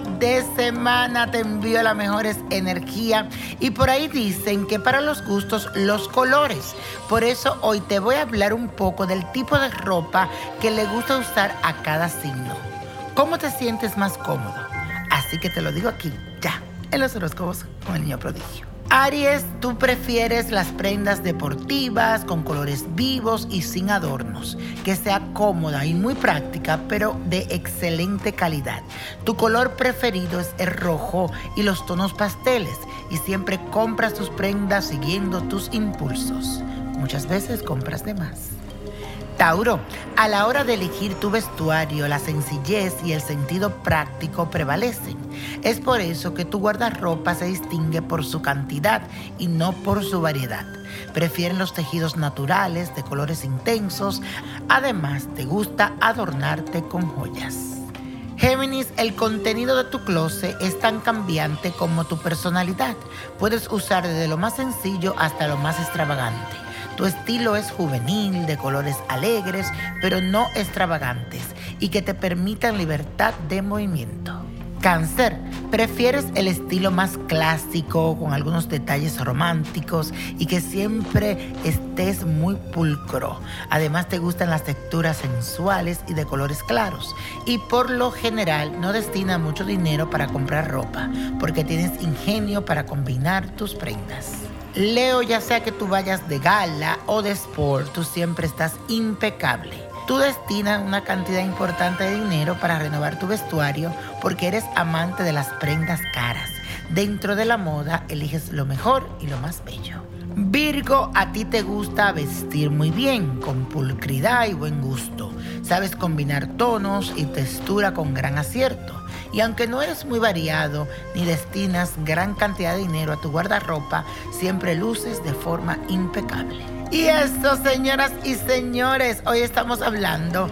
de semana te envío las mejores energías y por ahí dicen que para los gustos los colores. Por eso hoy te voy a hablar un poco del tipo de ropa que le gusta usar a cada signo. ¿Cómo te sientes más cómodo? Así que te lo digo aquí, ya, en los horóscopos con el niño prodigio. Aries, tú prefieres las prendas deportivas con colores vivos y sin adornos, que sea cómoda y muy práctica, pero de excelente calidad. Tu color preferido es el rojo y los tonos pasteles y siempre compras tus prendas siguiendo tus impulsos. Muchas veces compras de más. Tauro, a la hora de elegir tu vestuario, la sencillez y el sentido práctico prevalecen. Es por eso que tu guardarropa se distingue por su cantidad y no por su variedad. Prefieren los tejidos naturales de colores intensos. Además, te gusta adornarte con joyas. Géminis, el contenido de tu closet es tan cambiante como tu personalidad. Puedes usar desde lo más sencillo hasta lo más extravagante. Tu estilo es juvenil, de colores alegres, pero no extravagantes y que te permitan libertad de movimiento. Cáncer, prefieres el estilo más clásico, con algunos detalles románticos y que siempre estés muy pulcro. Además te gustan las texturas sensuales y de colores claros. Y por lo general no destina mucho dinero para comprar ropa, porque tienes ingenio para combinar tus prendas. Leo, ya sea que tú vayas de gala o de sport, tú siempre estás impecable. Tú destinas una cantidad importante de dinero para renovar tu vestuario porque eres amante de las prendas caras. Dentro de la moda eliges lo mejor y lo más bello. Virgo, a ti te gusta vestir muy bien, con pulcridad y buen gusto. Sabes combinar tonos y textura con gran acierto. Y aunque no eres muy variado ni destinas gran cantidad de dinero a tu guardarropa, siempre luces de forma impecable. Y eso, señoras y señores, hoy estamos hablando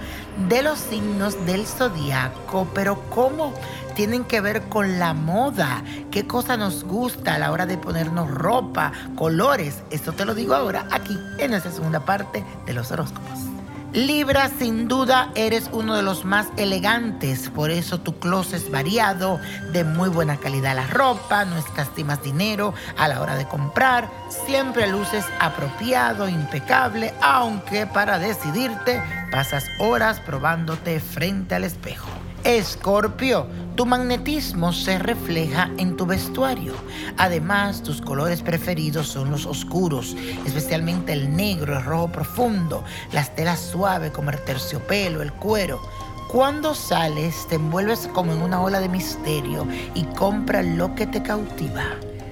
de los signos del zodiaco, pero cómo tienen que ver con la moda, qué cosa nos gusta a la hora de ponernos ropa, colores. Esto te lo digo ahora aquí en nuestra segunda parte de los horóscopos. Libra, sin duda eres uno de los más elegantes, por eso tu closet es variado, de muy buena calidad la ropa, no escastimas dinero a la hora de comprar, siempre luces apropiado, impecable, aunque para decidirte pasas horas probándote frente al espejo. Escorpio, tu magnetismo se refleja en tu vestuario. Además, tus colores preferidos son los oscuros, especialmente el negro, el rojo profundo, las telas suaves como el terciopelo, el cuero. Cuando sales, te envuelves como en una ola de misterio y compras lo que te cautiva.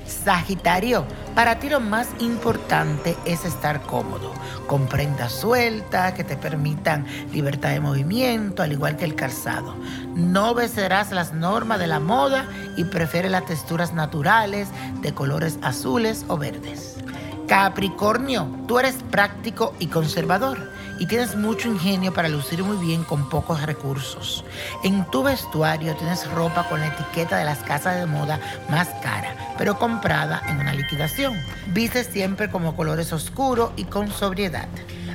Sagitario, para ti lo más importante es estar cómodo, con prendas sueltas que te permitan libertad de movimiento, al igual que el calzado. No obedecerás las normas de la moda y prefieres las texturas naturales de colores azules o verdes. Capricornio, tú eres práctico y conservador y tienes mucho ingenio para lucir muy bien con pocos recursos. En tu vestuario tienes ropa con la etiqueta de las casas de moda más cara, pero comprada en una liquidación. Vistes siempre como colores oscuros y con sobriedad.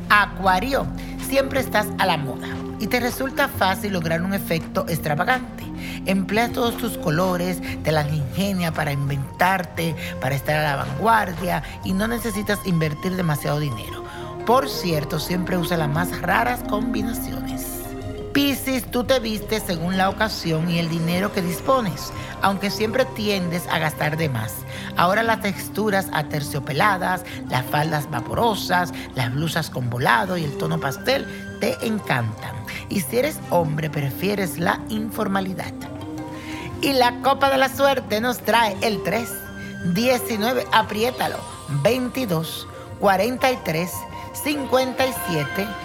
Acuario, siempre estás a la moda y te resulta fácil lograr un efecto extravagante. Emplea todos tus colores, te las ingenia para inventarte, para estar a la vanguardia y no necesitas invertir demasiado dinero. Por cierto, siempre usa las más raras combinaciones. Tú te vistes según la ocasión y el dinero que dispones, aunque siempre tiendes a gastar de más. Ahora las texturas aterciopeladas, las faldas vaporosas, las blusas con volado y el tono pastel te encantan. Y si eres hombre, prefieres la informalidad. Y la copa de la suerte nos trae el 3, 19, apriétalo, 22, 43, 57